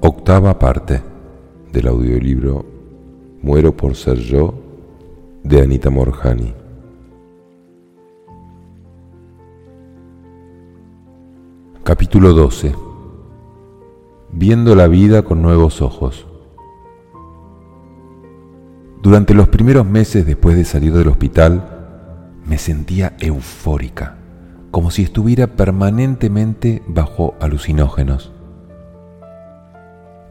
Octava parte del audiolibro Muero por ser yo de Anita Morjani. Capítulo 12. Viendo la vida con nuevos ojos. Durante los primeros meses después de salir del hospital, me sentía eufórica, como si estuviera permanentemente bajo alucinógenos.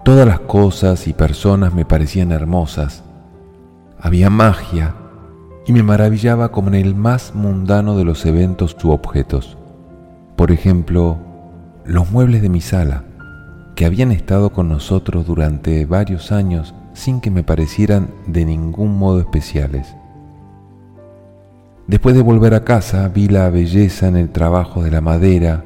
Todas las cosas y personas me parecían hermosas. Había magia y me maravillaba como en el más mundano de los eventos u objetos. Por ejemplo, los muebles de mi sala, que habían estado con nosotros durante varios años sin que me parecieran de ningún modo especiales. Después de volver a casa vi la belleza en el trabajo de la madera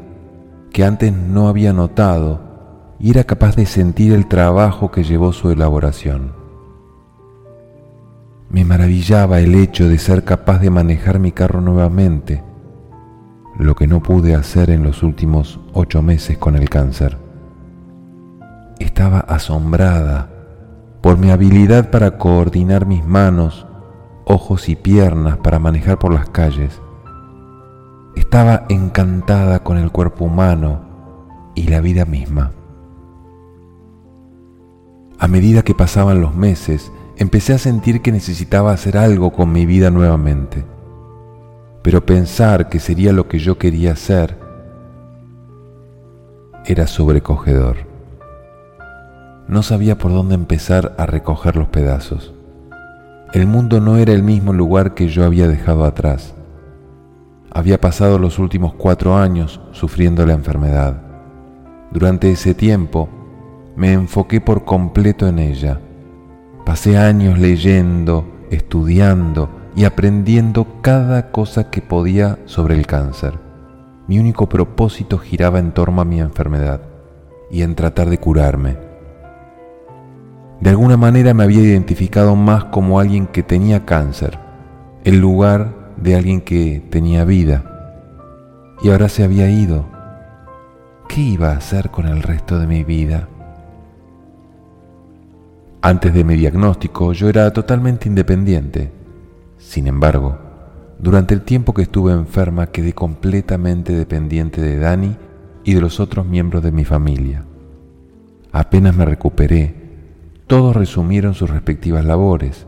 que antes no había notado y era capaz de sentir el trabajo que llevó su elaboración. Me maravillaba el hecho de ser capaz de manejar mi carro nuevamente, lo que no pude hacer en los últimos ocho meses con el cáncer. Estaba asombrada por mi habilidad para coordinar mis manos, ojos y piernas para manejar por las calles. Estaba encantada con el cuerpo humano y la vida misma. A medida que pasaban los meses, empecé a sentir que necesitaba hacer algo con mi vida nuevamente. Pero pensar que sería lo que yo quería hacer era sobrecogedor. No sabía por dónde empezar a recoger los pedazos. El mundo no era el mismo lugar que yo había dejado atrás. Había pasado los últimos cuatro años sufriendo la enfermedad. Durante ese tiempo me enfoqué por completo en ella. Pasé años leyendo, estudiando y aprendiendo cada cosa que podía sobre el cáncer. Mi único propósito giraba en torno a mi enfermedad y en tratar de curarme. De alguna manera me había identificado más como alguien que tenía cáncer, en lugar de alguien que tenía vida. Y ahora se había ido. ¿Qué iba a hacer con el resto de mi vida? Antes de mi diagnóstico yo era totalmente independiente. Sin embargo, durante el tiempo que estuve enferma quedé completamente dependiente de Dani y de los otros miembros de mi familia. Apenas me recuperé, todos resumieron sus respectivas labores.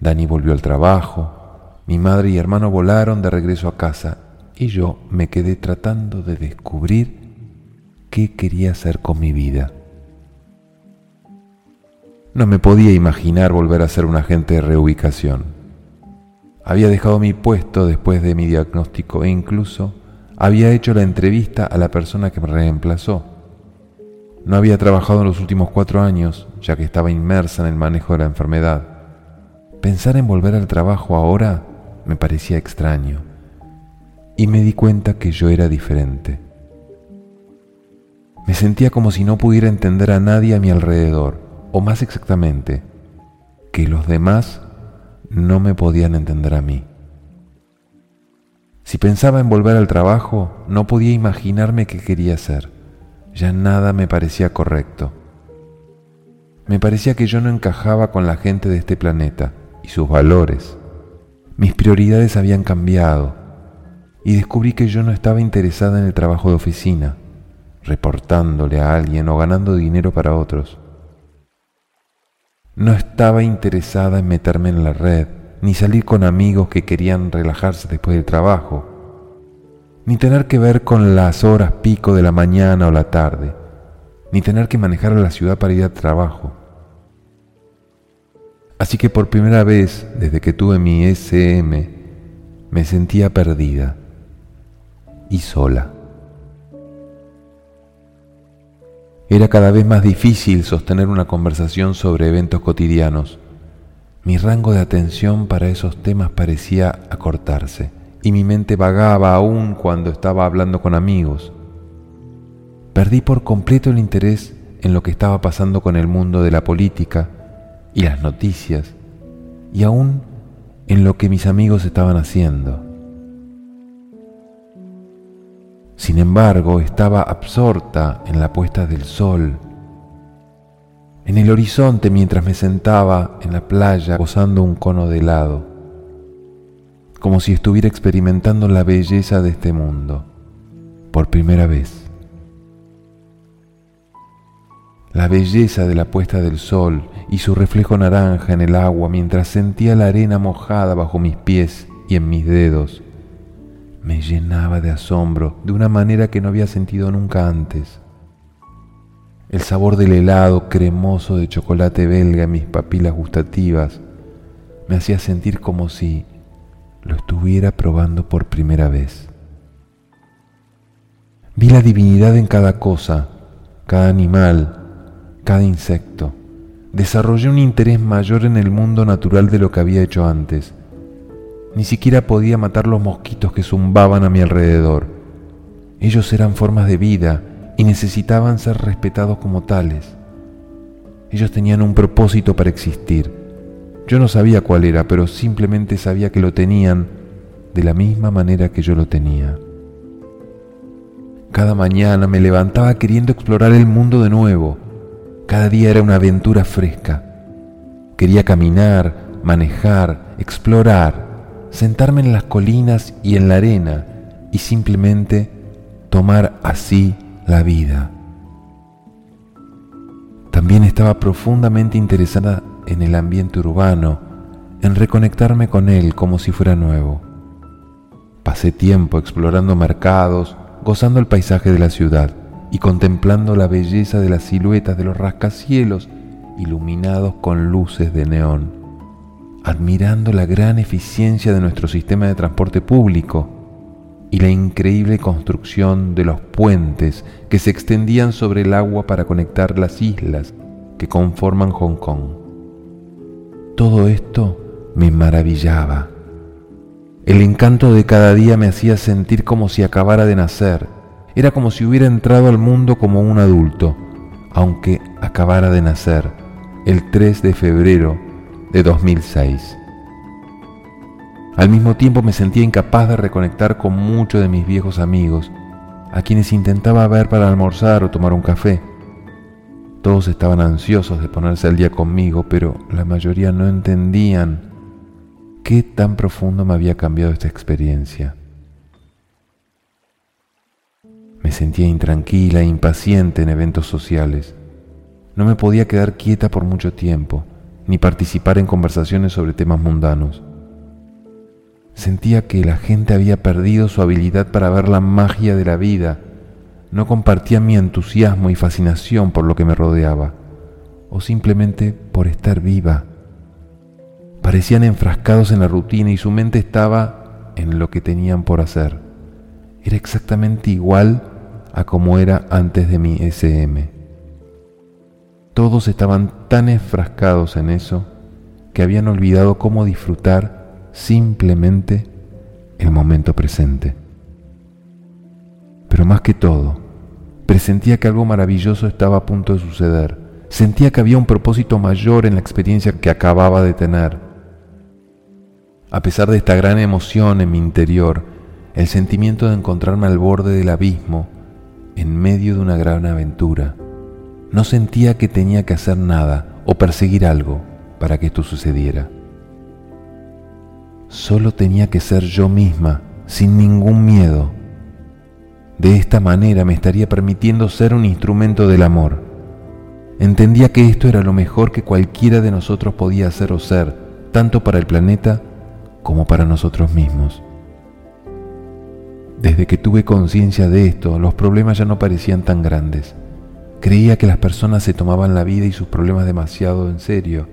Dani volvió al trabajo, mi madre y hermano volaron de regreso a casa y yo me quedé tratando de descubrir qué quería hacer con mi vida. No me podía imaginar volver a ser un agente de reubicación. Había dejado mi puesto después de mi diagnóstico e incluso había hecho la entrevista a la persona que me reemplazó. No había trabajado en los últimos cuatro años, ya que estaba inmersa en el manejo de la enfermedad. Pensar en volver al trabajo ahora me parecía extraño y me di cuenta que yo era diferente. Me sentía como si no pudiera entender a nadie a mi alrededor o más exactamente, que los demás no me podían entender a mí. Si pensaba en volver al trabajo, no podía imaginarme qué quería hacer. Ya nada me parecía correcto. Me parecía que yo no encajaba con la gente de este planeta y sus valores. Mis prioridades habían cambiado y descubrí que yo no estaba interesada en el trabajo de oficina, reportándole a alguien o ganando dinero para otros. No estaba interesada en meterme en la red, ni salir con amigos que querían relajarse después del trabajo, ni tener que ver con las horas pico de la mañana o la tarde, ni tener que manejar a la ciudad para ir al trabajo. Así que por primera vez desde que tuve mi SM, me sentía perdida y sola. Era cada vez más difícil sostener una conversación sobre eventos cotidianos. Mi rango de atención para esos temas parecía acortarse y mi mente vagaba aún cuando estaba hablando con amigos. Perdí por completo el interés en lo que estaba pasando con el mundo de la política y las noticias y aún en lo que mis amigos estaban haciendo. Sin embargo, estaba absorta en la puesta del sol, en el horizonte mientras me sentaba en la playa gozando un cono de helado, como si estuviera experimentando la belleza de este mundo por primera vez. La belleza de la puesta del sol y su reflejo naranja en el agua mientras sentía la arena mojada bajo mis pies y en mis dedos me llenaba de asombro de una manera que no había sentido nunca antes. El sabor del helado cremoso de chocolate belga en mis papilas gustativas me hacía sentir como si lo estuviera probando por primera vez. Vi la divinidad en cada cosa, cada animal, cada insecto. Desarrollé un interés mayor en el mundo natural de lo que había hecho antes ni siquiera podía matar los mosquitos que zumbaban a mi alrededor. Ellos eran formas de vida y necesitaban ser respetados como tales. Ellos tenían un propósito para existir. Yo no sabía cuál era, pero simplemente sabía que lo tenían de la misma manera que yo lo tenía. Cada mañana me levantaba queriendo explorar el mundo de nuevo. Cada día era una aventura fresca. Quería caminar, manejar, explorar sentarme en las colinas y en la arena y simplemente tomar así la vida. También estaba profundamente interesada en el ambiente urbano, en reconectarme con él como si fuera nuevo. Pasé tiempo explorando mercados, gozando el paisaje de la ciudad y contemplando la belleza de las siluetas de los rascacielos iluminados con luces de neón admirando la gran eficiencia de nuestro sistema de transporte público y la increíble construcción de los puentes que se extendían sobre el agua para conectar las islas que conforman Hong Kong. Todo esto me maravillaba. El encanto de cada día me hacía sentir como si acabara de nacer. Era como si hubiera entrado al mundo como un adulto, aunque acabara de nacer el 3 de febrero de 2006. Al mismo tiempo me sentía incapaz de reconectar con muchos de mis viejos amigos, a quienes intentaba ver para almorzar o tomar un café. Todos estaban ansiosos de ponerse al día conmigo, pero la mayoría no entendían qué tan profundo me había cambiado esta experiencia. Me sentía intranquila e impaciente en eventos sociales. No me podía quedar quieta por mucho tiempo ni participar en conversaciones sobre temas mundanos. Sentía que la gente había perdido su habilidad para ver la magia de la vida, no compartía mi entusiasmo y fascinación por lo que me rodeaba, o simplemente por estar viva. Parecían enfrascados en la rutina y su mente estaba en lo que tenían por hacer. Era exactamente igual a como era antes de mi SM. Todos estaban tan enfrascados en eso que habían olvidado cómo disfrutar simplemente el momento presente. Pero más que todo, presentía que algo maravilloso estaba a punto de suceder. Sentía que había un propósito mayor en la experiencia que acababa de tener. A pesar de esta gran emoción en mi interior, el sentimiento de encontrarme al borde del abismo, en medio de una gran aventura, no sentía que tenía que hacer nada o perseguir algo para que esto sucediera. Solo tenía que ser yo misma, sin ningún miedo. De esta manera me estaría permitiendo ser un instrumento del amor. Entendía que esto era lo mejor que cualquiera de nosotros podía hacer o ser, tanto para el planeta como para nosotros mismos. Desde que tuve conciencia de esto, los problemas ya no parecían tan grandes. Creía que las personas se tomaban la vida y sus problemas demasiado en serio,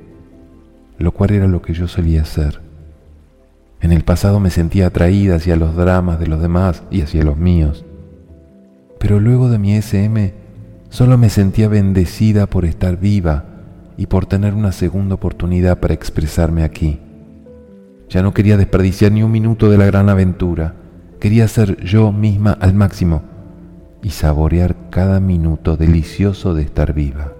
lo cual era lo que yo solía hacer. En el pasado me sentía atraída hacia los dramas de los demás y hacia los míos. Pero luego de mi SM, solo me sentía bendecida por estar viva y por tener una segunda oportunidad para expresarme aquí. Ya no quería desperdiciar ni un minuto de la gran aventura. Quería ser yo misma al máximo y saborear cada minuto delicioso de estar viva.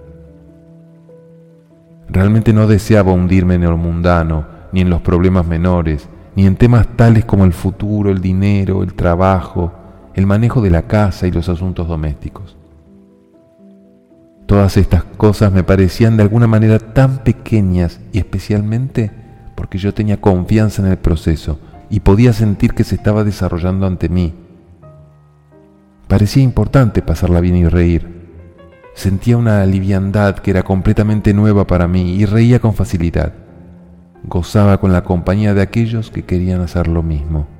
Realmente no deseaba hundirme en lo mundano, ni en los problemas menores, ni en temas tales como el futuro, el dinero, el trabajo, el manejo de la casa y los asuntos domésticos. Todas estas cosas me parecían de alguna manera tan pequeñas y especialmente porque yo tenía confianza en el proceso y podía sentir que se estaba desarrollando ante mí. Parecía importante pasarla bien y reír. Sentía una liviandad que era completamente nueva para mí y reía con facilidad. Gozaba con la compañía de aquellos que querían hacer lo mismo.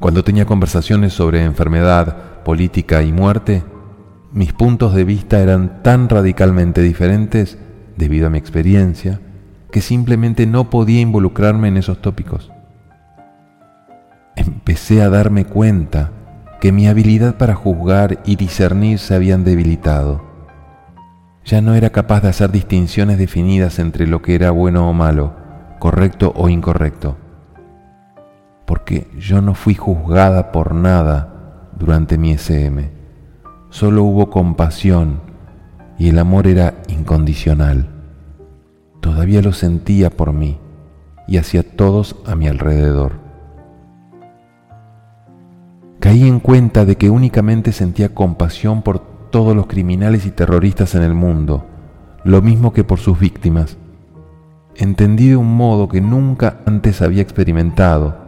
Cuando tenía conversaciones sobre enfermedad, política y muerte, mis puntos de vista eran tan radicalmente diferentes, debido a mi experiencia, que simplemente no podía involucrarme en esos tópicos. Empecé a darme cuenta que mi habilidad para juzgar y discernir se habían debilitado. Ya no era capaz de hacer distinciones definidas entre lo que era bueno o malo, correcto o incorrecto, porque yo no fui juzgada por nada durante mi SM. Solo hubo compasión y el amor era incondicional. Todavía lo sentía por mí y hacia todos a mi alrededor. Caí en cuenta de que únicamente sentía compasión por todos los criminales y terroristas en el mundo, lo mismo que por sus víctimas. Entendí de un modo que nunca antes había experimentado,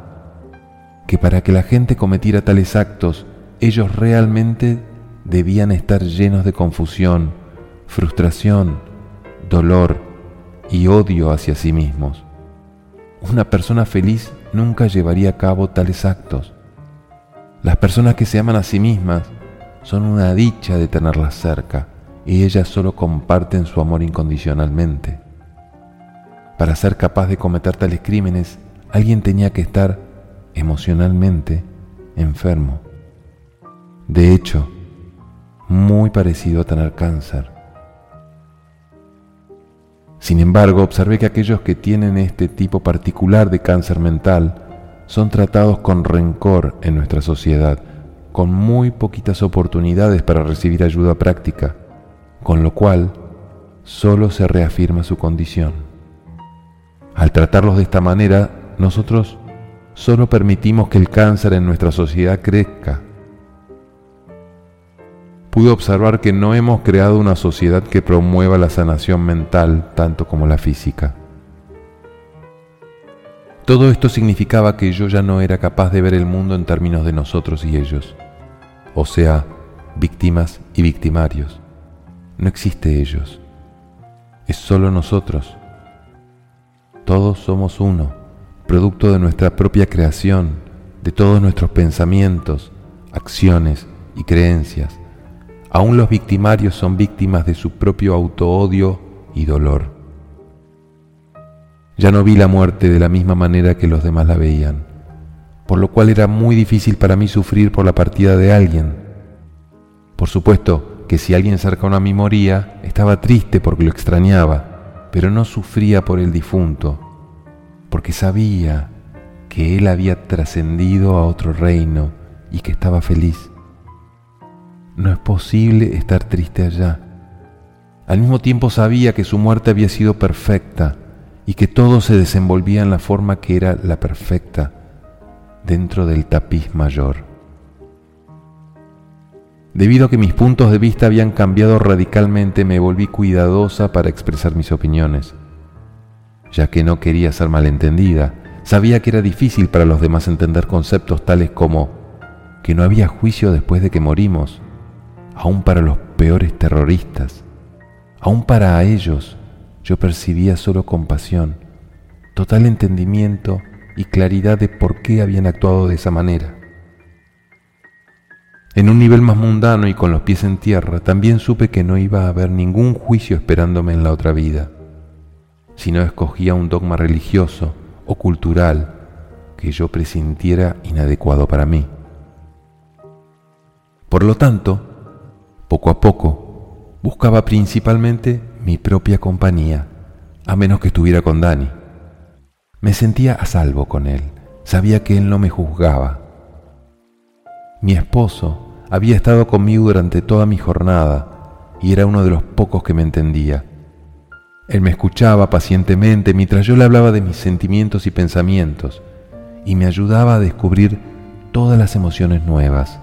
que para que la gente cometiera tales actos, ellos realmente debían estar llenos de confusión, frustración, dolor y odio hacia sí mismos. Una persona feliz nunca llevaría a cabo tales actos. Las personas que se aman a sí mismas son una dicha de tenerlas cerca y ellas solo comparten su amor incondicionalmente. Para ser capaz de cometer tales crímenes, alguien tenía que estar emocionalmente enfermo. De hecho, muy parecido a tener cáncer. Sin embargo, observé que aquellos que tienen este tipo particular de cáncer mental son tratados con rencor en nuestra sociedad, con muy poquitas oportunidades para recibir ayuda práctica, con lo cual solo se reafirma su condición. Al tratarlos de esta manera, nosotros solo permitimos que el cáncer en nuestra sociedad crezca pude observar que no hemos creado una sociedad que promueva la sanación mental tanto como la física. Todo esto significaba que yo ya no era capaz de ver el mundo en términos de nosotros y ellos, o sea, víctimas y victimarios. No existe ellos, es solo nosotros. Todos somos uno, producto de nuestra propia creación, de todos nuestros pensamientos, acciones y creencias Aún los victimarios son víctimas de su propio autoodio y dolor. Ya no vi la muerte de la misma manera que los demás la veían, por lo cual era muy difícil para mí sufrir por la partida de alguien. Por supuesto que si alguien cercano a mí moría, estaba triste porque lo extrañaba, pero no sufría por el difunto, porque sabía que él había trascendido a otro reino y que estaba feliz. No es posible estar triste allá. Al mismo tiempo sabía que su muerte había sido perfecta y que todo se desenvolvía en la forma que era la perfecta dentro del tapiz mayor. Debido a que mis puntos de vista habían cambiado radicalmente, me volví cuidadosa para expresar mis opiniones, ya que no quería ser malentendida. Sabía que era difícil para los demás entender conceptos tales como que no había juicio después de que morimos, aún para los peores terroristas, aún para ellos yo percibía solo compasión, total entendimiento y claridad de por qué habían actuado de esa manera. En un nivel más mundano y con los pies en tierra, también supe que no iba a haber ningún juicio esperándome en la otra vida, si no escogía un dogma religioso o cultural que yo presintiera inadecuado para mí. Por lo tanto, poco a poco, buscaba principalmente mi propia compañía, a menos que estuviera con Dani. Me sentía a salvo con él, sabía que él no me juzgaba. Mi esposo había estado conmigo durante toda mi jornada y era uno de los pocos que me entendía. Él me escuchaba pacientemente mientras yo le hablaba de mis sentimientos y pensamientos y me ayudaba a descubrir todas las emociones nuevas.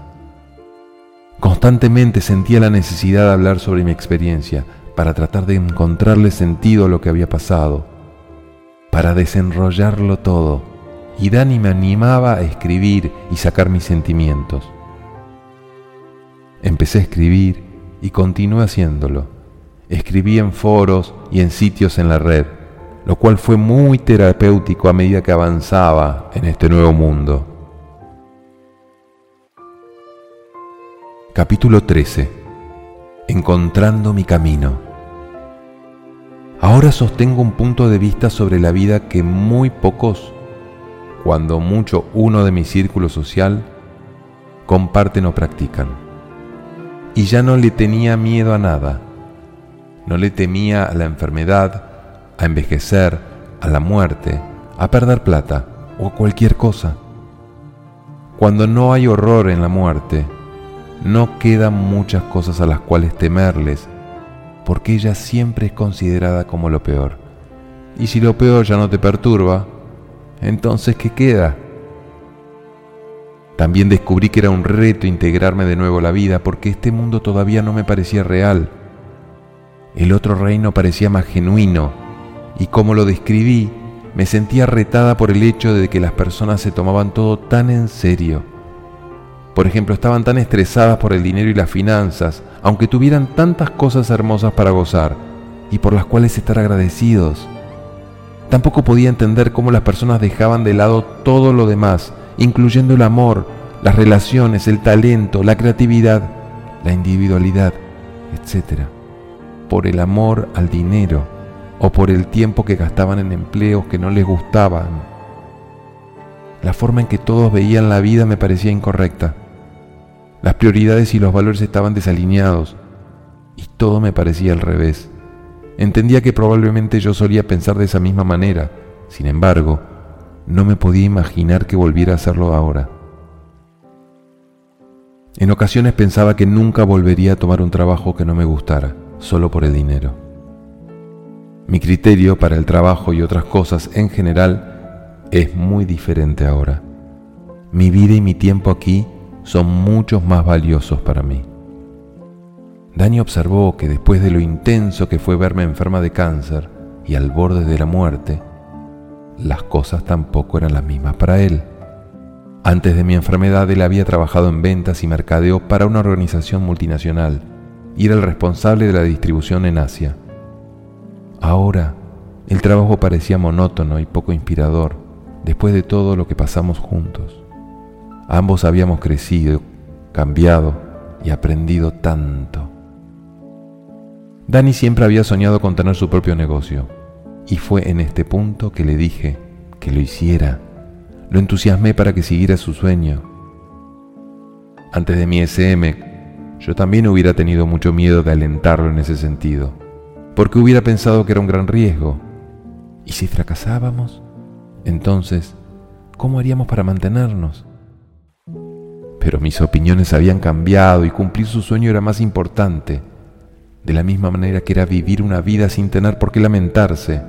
Constantemente sentía la necesidad de hablar sobre mi experiencia para tratar de encontrarle sentido a lo que había pasado, para desenrollarlo todo, y Dani me animaba a escribir y sacar mis sentimientos. Empecé a escribir y continué haciéndolo. Escribí en foros y en sitios en la red, lo cual fue muy terapéutico a medida que avanzaba en este nuevo mundo. Capítulo 13. Encontrando mi camino. Ahora sostengo un punto de vista sobre la vida que muy pocos, cuando mucho uno de mi círculo social, comparten o practican. Y ya no le tenía miedo a nada. No le temía a la enfermedad, a envejecer, a la muerte, a perder plata o a cualquier cosa. Cuando no hay horror en la muerte, no quedan muchas cosas a las cuales temerles, porque ella siempre es considerada como lo peor. Y si lo peor ya no te perturba, entonces ¿qué queda? También descubrí que era un reto integrarme de nuevo a la vida porque este mundo todavía no me parecía real. El otro reino parecía más genuino y como lo describí, me sentía retada por el hecho de que las personas se tomaban todo tan en serio por ejemplo, estaban tan estresadas por el dinero y las finanzas, aunque tuvieran tantas cosas hermosas para gozar y por las cuales estar agradecidos. Tampoco podía entender cómo las personas dejaban de lado todo lo demás, incluyendo el amor, las relaciones, el talento, la creatividad, la individualidad, etc. Por el amor al dinero o por el tiempo que gastaban en empleos que no les gustaban la forma en que todos veían la vida me parecía incorrecta. Las prioridades y los valores estaban desalineados y todo me parecía al revés. Entendía que probablemente yo solía pensar de esa misma manera, sin embargo, no me podía imaginar que volviera a hacerlo ahora. En ocasiones pensaba que nunca volvería a tomar un trabajo que no me gustara, solo por el dinero. Mi criterio para el trabajo y otras cosas en general es muy diferente ahora. Mi vida y mi tiempo aquí son muchos más valiosos para mí. Dani observó que después de lo intenso que fue verme enferma de cáncer y al borde de la muerte, las cosas tampoco eran las mismas para él. Antes de mi enfermedad él había trabajado en ventas y mercadeo para una organización multinacional era el responsable de la distribución en Asia. Ahora, el trabajo parecía monótono y poco inspirador después de todo lo que pasamos juntos. Ambos habíamos crecido, cambiado y aprendido tanto. Dani siempre había soñado con tener su propio negocio y fue en este punto que le dije que lo hiciera. Lo entusiasmé para que siguiera su sueño. Antes de mi SM, yo también hubiera tenido mucho miedo de alentarlo en ese sentido, porque hubiera pensado que era un gran riesgo. ¿Y si fracasábamos? Entonces, ¿cómo haríamos para mantenernos? Pero mis opiniones habían cambiado y cumplir su sueño era más importante, de la misma manera que era vivir una vida sin tener por qué lamentarse.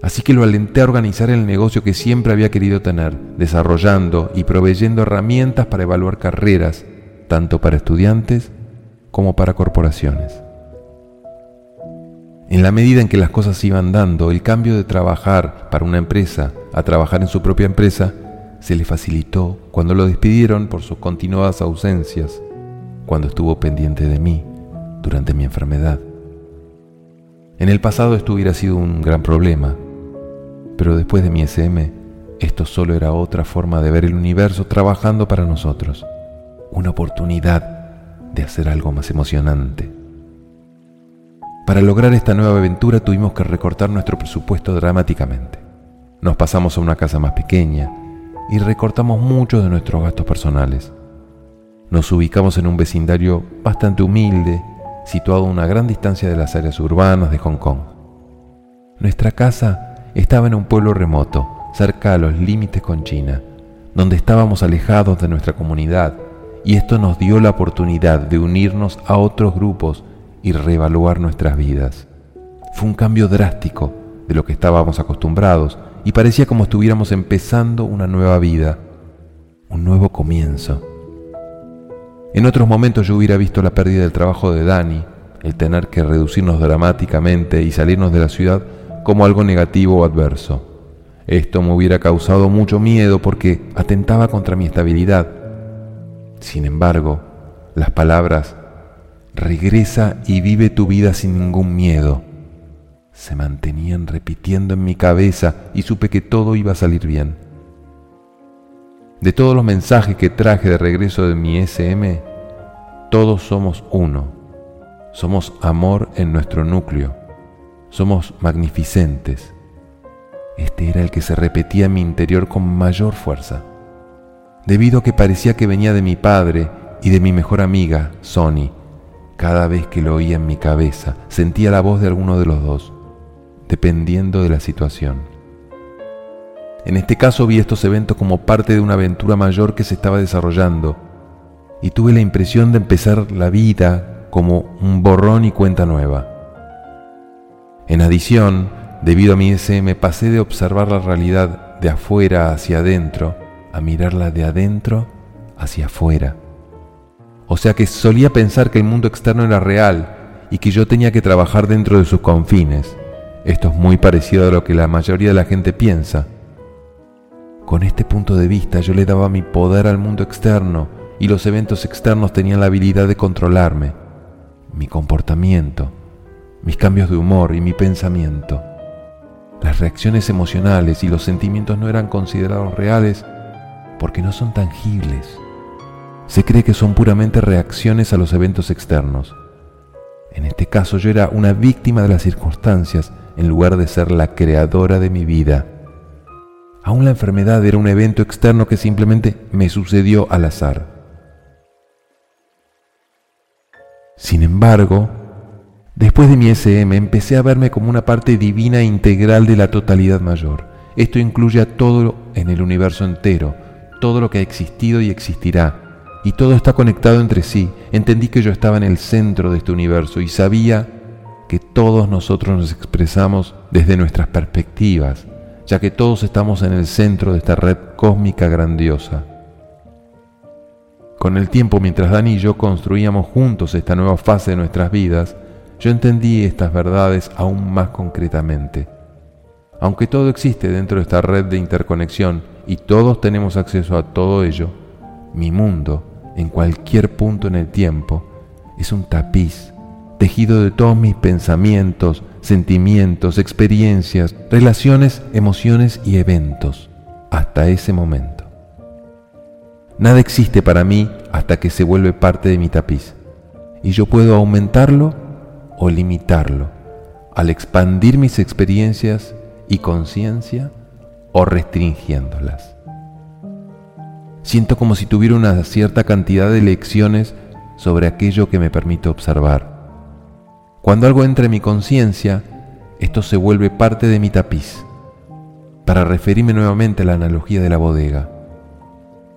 Así que lo alenté a organizar el negocio que siempre había querido tener, desarrollando y proveyendo herramientas para evaluar carreras, tanto para estudiantes como para corporaciones. En la medida en que las cosas iban dando, el cambio de trabajar para una empresa a trabajar en su propia empresa se le facilitó cuando lo despidieron por sus continuadas ausencias, cuando estuvo pendiente de mí durante mi enfermedad. En el pasado esto hubiera sido un gran problema, pero después de mi SM, esto solo era otra forma de ver el universo trabajando para nosotros, una oportunidad de hacer algo más emocionante. Para lograr esta nueva aventura tuvimos que recortar nuestro presupuesto dramáticamente. Nos pasamos a una casa más pequeña y recortamos muchos de nuestros gastos personales. Nos ubicamos en un vecindario bastante humilde, situado a una gran distancia de las áreas urbanas de Hong Kong. Nuestra casa estaba en un pueblo remoto, cerca a los límites con China, donde estábamos alejados de nuestra comunidad, y esto nos dio la oportunidad de unirnos a otros grupos y reevaluar nuestras vidas. Fue un cambio drástico de lo que estábamos acostumbrados y parecía como estuviéramos empezando una nueva vida, un nuevo comienzo. En otros momentos yo hubiera visto la pérdida del trabajo de Dani, el tener que reducirnos dramáticamente y salirnos de la ciudad como algo negativo o adverso. Esto me hubiera causado mucho miedo porque atentaba contra mi estabilidad. Sin embargo, las palabras regresa y vive tu vida sin ningún miedo se mantenían repitiendo en mi cabeza y supe que todo iba a salir bien. De todos los mensajes que traje de regreso de mi SM, todos somos uno. Somos amor en nuestro núcleo. Somos magnificentes. Este era el que se repetía en mi interior con mayor fuerza, debido a que parecía que venía de mi padre y de mi mejor amiga, Sony. Cada vez que lo oía en mi cabeza, sentía la voz de alguno de los dos, dependiendo de la situación. En este caso vi estos eventos como parte de una aventura mayor que se estaba desarrollando y tuve la impresión de empezar la vida como un borrón y cuenta nueva. En adición, debido a mi SM, pasé de observar la realidad de afuera hacia adentro a mirarla de adentro hacia afuera. O sea que solía pensar que el mundo externo era real y que yo tenía que trabajar dentro de sus confines. Esto es muy parecido a lo que la mayoría de la gente piensa. Con este punto de vista yo le daba mi poder al mundo externo y los eventos externos tenían la habilidad de controlarme, mi comportamiento, mis cambios de humor y mi pensamiento. Las reacciones emocionales y los sentimientos no eran considerados reales porque no son tangibles. Se cree que son puramente reacciones a los eventos externos. En este caso yo era una víctima de las circunstancias en lugar de ser la creadora de mi vida. Aún la enfermedad era un evento externo que simplemente me sucedió al azar. Sin embargo, después de mi SM empecé a verme como una parte divina e integral de la totalidad mayor. Esto incluye a todo en el universo entero, todo lo que ha existido y existirá, y todo está conectado entre sí. Entendí que yo estaba en el centro de este universo y sabía que todos nosotros nos expresamos desde nuestras perspectivas, ya que todos estamos en el centro de esta red cósmica grandiosa. Con el tiempo, mientras Dani y yo construíamos juntos esta nueva fase de nuestras vidas, yo entendí estas verdades aún más concretamente. Aunque todo existe dentro de esta red de interconexión y todos tenemos acceso a todo ello, mi mundo, en cualquier punto en el tiempo, es un tapiz tejido de todos mis pensamientos, sentimientos, experiencias, relaciones, emociones y eventos, hasta ese momento. Nada existe para mí hasta que se vuelve parte de mi tapiz, y yo puedo aumentarlo o limitarlo, al expandir mis experiencias y conciencia o restringiéndolas. Siento como si tuviera una cierta cantidad de lecciones sobre aquello que me permite observar cuando algo entra en mi conciencia, esto se vuelve parte de mi tapiz. Para referirme nuevamente a la analogía de la bodega,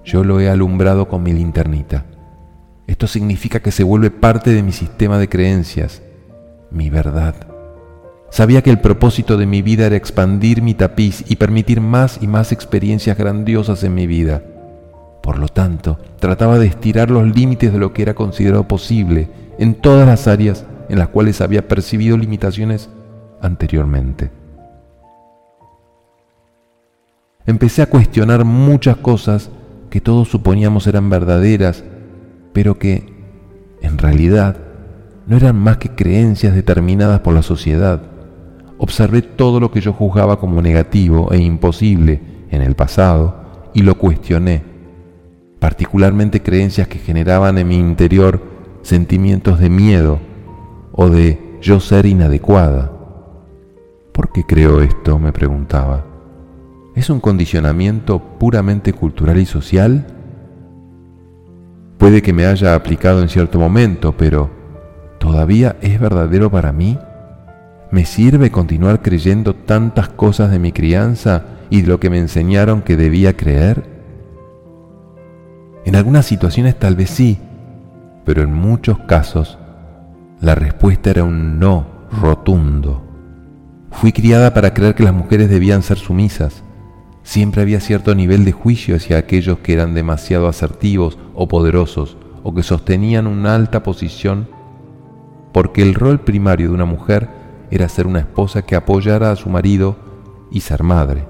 yo lo he alumbrado con mi linternita. Esto significa que se vuelve parte de mi sistema de creencias, mi verdad. Sabía que el propósito de mi vida era expandir mi tapiz y permitir más y más experiencias grandiosas en mi vida. Por lo tanto, trataba de estirar los límites de lo que era considerado posible en todas las áreas en las cuales había percibido limitaciones anteriormente. Empecé a cuestionar muchas cosas que todos suponíamos eran verdaderas, pero que, en realidad, no eran más que creencias determinadas por la sociedad. Observé todo lo que yo juzgaba como negativo e imposible en el pasado y lo cuestioné, particularmente creencias que generaban en mi interior sentimientos de miedo, o de yo ser inadecuada. ¿Por qué creo esto? me preguntaba. ¿Es un condicionamiento puramente cultural y social? Puede que me haya aplicado en cierto momento, pero ¿todavía es verdadero para mí? ¿Me sirve continuar creyendo tantas cosas de mi crianza y de lo que me enseñaron que debía creer? En algunas situaciones tal vez sí, pero en muchos casos la respuesta era un no rotundo. Fui criada para creer que las mujeres debían ser sumisas. Siempre había cierto nivel de juicio hacia aquellos que eran demasiado asertivos o poderosos o que sostenían una alta posición porque el rol primario de una mujer era ser una esposa que apoyara a su marido y ser madre.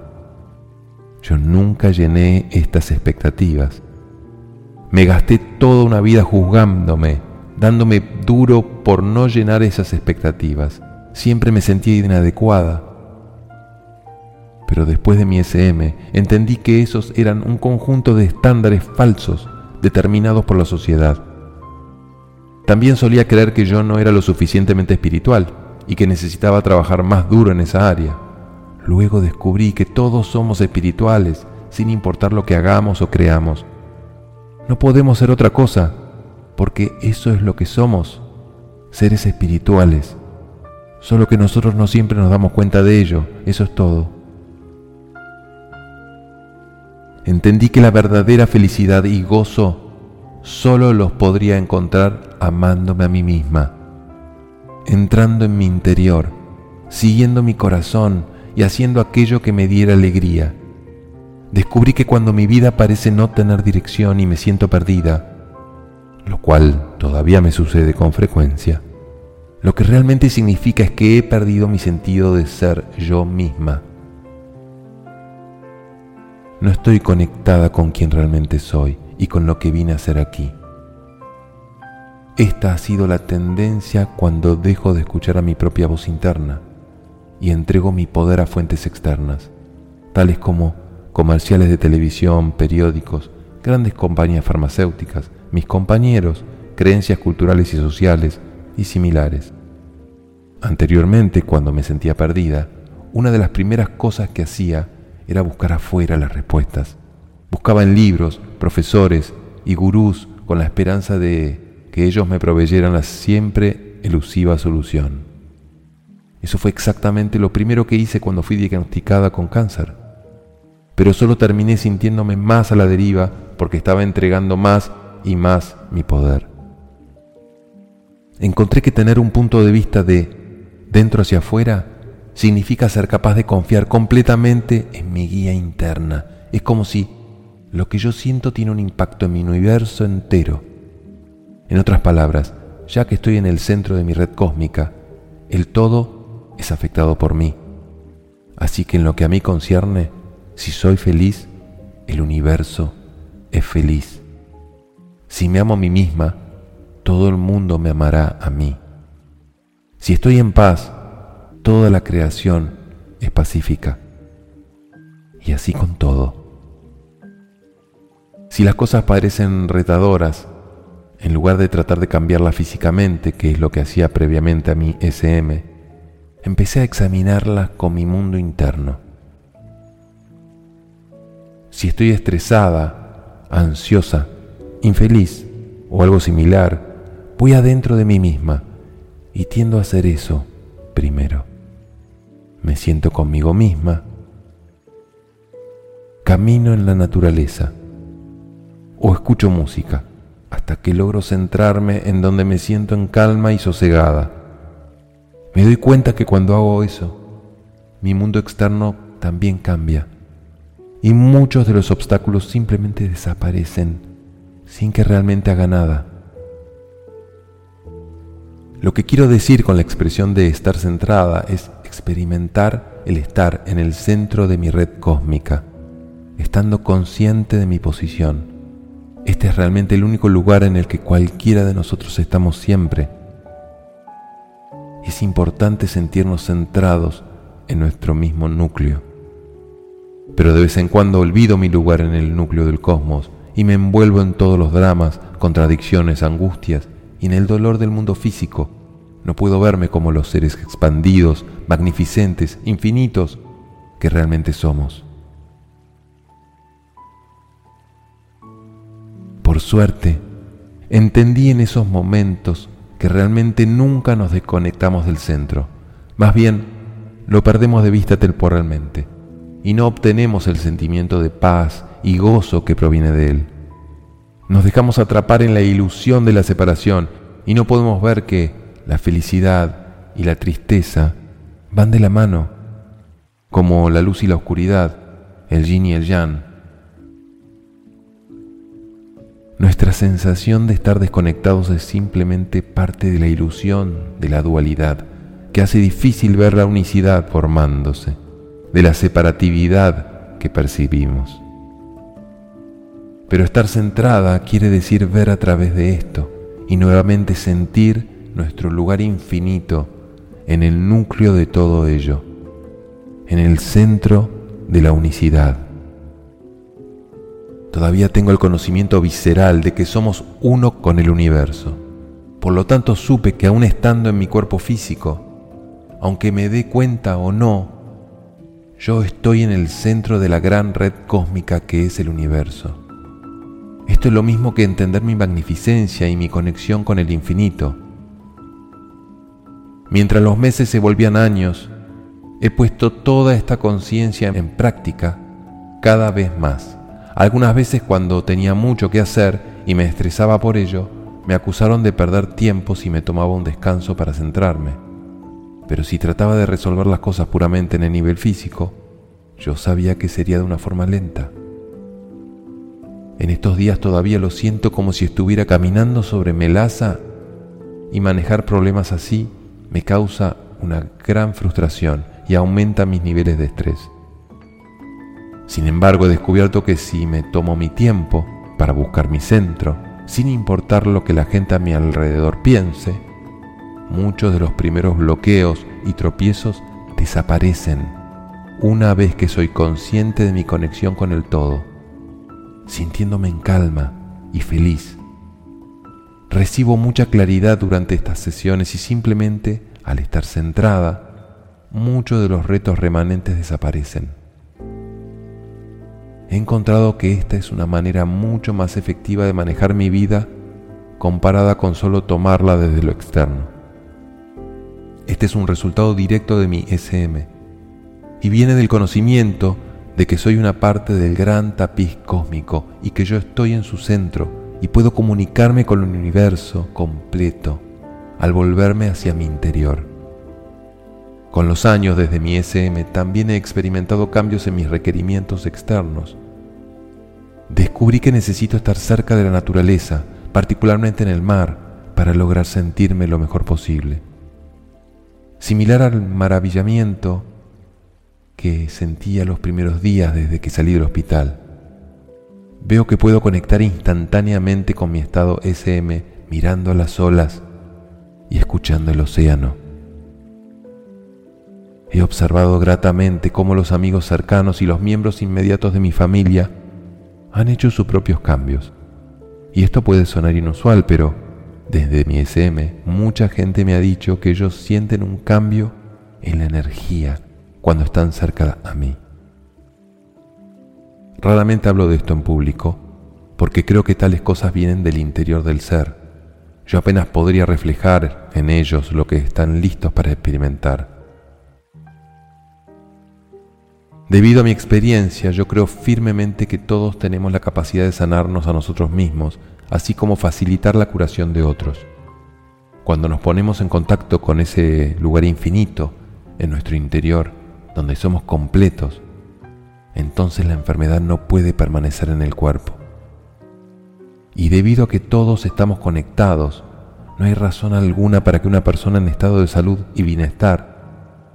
Yo nunca llené estas expectativas. Me gasté toda una vida juzgándome, dándome duro por no llenar esas expectativas. Siempre me sentía inadecuada. Pero después de mi SM entendí que esos eran un conjunto de estándares falsos determinados por la sociedad. También solía creer que yo no era lo suficientemente espiritual y que necesitaba trabajar más duro en esa área. Luego descubrí que todos somos espirituales, sin importar lo que hagamos o creamos. No podemos ser otra cosa, porque eso es lo que somos, seres espirituales. Solo que nosotros no siempre nos damos cuenta de ello, eso es todo. Entendí que la verdadera felicidad y gozo solo los podría encontrar amándome a mí misma, entrando en mi interior, siguiendo mi corazón y haciendo aquello que me diera alegría. Descubrí que cuando mi vida parece no tener dirección y me siento perdida, lo cual todavía me sucede con frecuencia, lo que realmente significa es que he perdido mi sentido de ser yo misma. No estoy conectada con quien realmente soy y con lo que vine a hacer aquí. Esta ha sido la tendencia cuando dejo de escuchar a mi propia voz interna y entrego mi poder a fuentes externas, tales como comerciales de televisión, periódicos, grandes compañías farmacéuticas, mis compañeros, creencias culturales y sociales y similares. Anteriormente, cuando me sentía perdida, una de las primeras cosas que hacía era buscar afuera las respuestas. Buscaba en libros, profesores y gurús con la esperanza de que ellos me proveyeran la siempre elusiva solución. Eso fue exactamente lo primero que hice cuando fui diagnosticada con cáncer. Pero solo terminé sintiéndome más a la deriva porque estaba entregando más y más mi poder. Encontré que tener un punto de vista de dentro hacia afuera significa ser capaz de confiar completamente en mi guía interna. Es como si lo que yo siento tiene un impacto en mi universo entero. En otras palabras, ya que estoy en el centro de mi red cósmica, el todo es afectado por mí. Así que en lo que a mí concierne, si soy feliz, el universo es feliz. Si me amo a mí misma, todo el mundo me amará a mí. Si estoy en paz, toda la creación es pacífica. Y así con todo. Si las cosas parecen retadoras, en lugar de tratar de cambiarlas físicamente, que es lo que hacía previamente a mi SM, empecé a examinarlas con mi mundo interno. Si estoy estresada, ansiosa, infeliz o algo similar, voy adentro de mí misma y tiendo a hacer eso primero. Me siento conmigo misma, camino en la naturaleza o escucho música hasta que logro centrarme en donde me siento en calma y sosegada. Me doy cuenta que cuando hago eso, mi mundo externo también cambia y muchos de los obstáculos simplemente desaparecen sin que realmente haga nada. Lo que quiero decir con la expresión de estar centrada es experimentar el estar en el centro de mi red cósmica, estando consciente de mi posición. Este es realmente el único lugar en el que cualquiera de nosotros estamos siempre es importante sentirnos centrados en nuestro mismo núcleo. Pero de vez en cuando olvido mi lugar en el núcleo del cosmos y me envuelvo en todos los dramas, contradicciones, angustias y en el dolor del mundo físico. No puedo verme como los seres expandidos, magnificentes, infinitos que realmente somos. Por suerte, entendí en esos momentos que realmente nunca nos desconectamos del centro. Más bien, lo perdemos de vista temporalmente y no obtenemos el sentimiento de paz y gozo que proviene de él. Nos dejamos atrapar en la ilusión de la separación y no podemos ver que la felicidad y la tristeza van de la mano como la luz y la oscuridad, el yin y el yang. Nuestra sensación de estar desconectados es simplemente parte de la ilusión de la dualidad, que hace difícil ver la unicidad formándose, de la separatividad que percibimos. Pero estar centrada quiere decir ver a través de esto y nuevamente sentir nuestro lugar infinito en el núcleo de todo ello, en el centro de la unicidad. Todavía tengo el conocimiento visceral de que somos uno con el universo. Por lo tanto supe que aún estando en mi cuerpo físico, aunque me dé cuenta o no, yo estoy en el centro de la gran red cósmica que es el universo. Esto es lo mismo que entender mi magnificencia y mi conexión con el infinito. Mientras los meses se volvían años, he puesto toda esta conciencia en práctica cada vez más. Algunas veces cuando tenía mucho que hacer y me estresaba por ello, me acusaron de perder tiempo si me tomaba un descanso para centrarme. Pero si trataba de resolver las cosas puramente en el nivel físico, yo sabía que sería de una forma lenta. En estos días todavía lo siento como si estuviera caminando sobre melaza y manejar problemas así me causa una gran frustración y aumenta mis niveles de estrés. Sin embargo, he descubierto que si me tomo mi tiempo para buscar mi centro, sin importar lo que la gente a mi alrededor piense, muchos de los primeros bloqueos y tropiezos desaparecen una vez que soy consciente de mi conexión con el todo sintiéndome en calma y feliz. Recibo mucha claridad durante estas sesiones y simplemente, al estar centrada, muchos de los retos remanentes desaparecen. He encontrado que esta es una manera mucho más efectiva de manejar mi vida comparada con solo tomarla desde lo externo. Este es un resultado directo de mi SM y viene del conocimiento de que soy una parte del gran tapiz cósmico y que yo estoy en su centro y puedo comunicarme con el universo completo al volverme hacia mi interior. Con los años desde mi SM también he experimentado cambios en mis requerimientos externos. Descubrí que necesito estar cerca de la naturaleza, particularmente en el mar, para lograr sentirme lo mejor posible. Similar al maravillamiento que sentía los primeros días desde que salí del hospital. Veo que puedo conectar instantáneamente con mi estado SM mirando las olas y escuchando el océano. He observado gratamente cómo los amigos cercanos y los miembros inmediatos de mi familia han hecho sus propios cambios. Y esto puede sonar inusual, pero desde mi SM mucha gente me ha dicho que ellos sienten un cambio en la energía cuando están cerca a mí. Raramente hablo de esto en público porque creo que tales cosas vienen del interior del ser. Yo apenas podría reflejar en ellos lo que están listos para experimentar. Debido a mi experiencia, yo creo firmemente que todos tenemos la capacidad de sanarnos a nosotros mismos, así como facilitar la curación de otros. Cuando nos ponemos en contacto con ese lugar infinito en nuestro interior, donde somos completos, entonces la enfermedad no puede permanecer en el cuerpo. Y debido a que todos estamos conectados, no hay razón alguna para que una persona en estado de salud y bienestar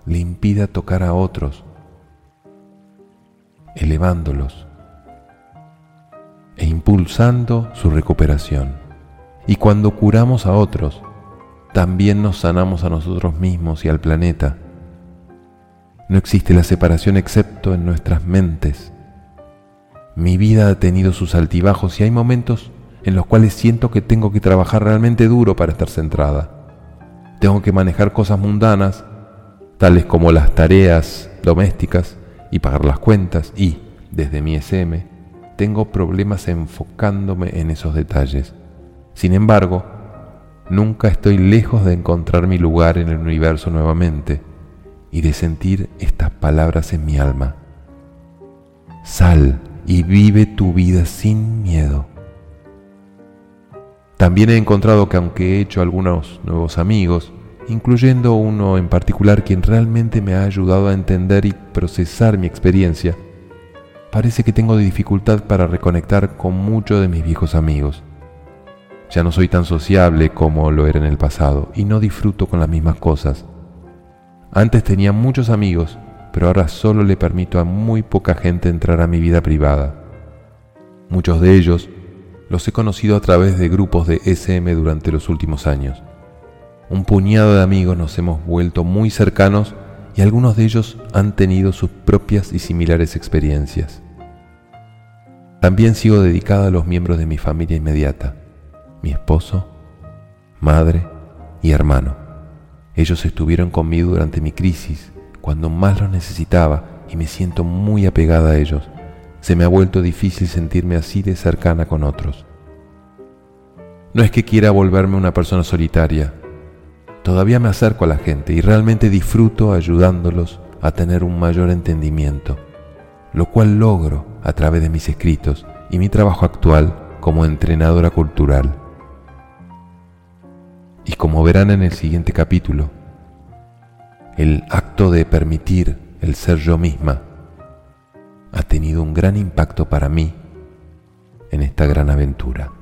le impida tocar a otros, elevándolos e impulsando su recuperación. Y cuando curamos a otros, también nos sanamos a nosotros mismos y al planeta no existe la separación excepto en nuestras mentes. Mi vida ha tenido sus altibajos y hay momentos en los cuales siento que tengo que trabajar realmente duro para estar centrada. Tengo que manejar cosas mundanas, tales como las tareas domésticas y pagar las cuentas y, desde mi SM, tengo problemas enfocándome en esos detalles. Sin embargo, nunca estoy lejos de encontrar mi lugar en el universo nuevamente y de sentir estas palabras en mi alma. Sal y vive tu vida sin miedo. También he encontrado que aunque he hecho algunos nuevos amigos, incluyendo uno en particular quien realmente me ha ayudado a entender y procesar mi experiencia, parece que tengo dificultad para reconectar con muchos de mis viejos amigos. Ya no soy tan sociable como lo era en el pasado y no disfruto con las mismas cosas. Antes tenía muchos amigos, pero ahora solo le permito a muy poca gente entrar a mi vida privada. Muchos de ellos los he conocido a través de grupos de SM durante los últimos años. Un puñado de amigos nos hemos vuelto muy cercanos y algunos de ellos han tenido sus propias y similares experiencias. También sigo dedicada a los miembros de mi familia inmediata, mi esposo, madre y hermano. Ellos estuvieron conmigo durante mi crisis, cuando más los necesitaba y me siento muy apegada a ellos se me ha vuelto difícil sentirme así de cercana con otros. No es que quiera volverme una persona solitaria, todavía me acerco a la gente y realmente disfruto ayudándolos a tener un mayor entendimiento, lo cual logro a través de mis escritos y mi trabajo actual como entrenadora cultural. Y como verán en el siguiente capítulo, el acto de permitir el ser yo misma ha tenido un gran impacto para mí en esta gran aventura.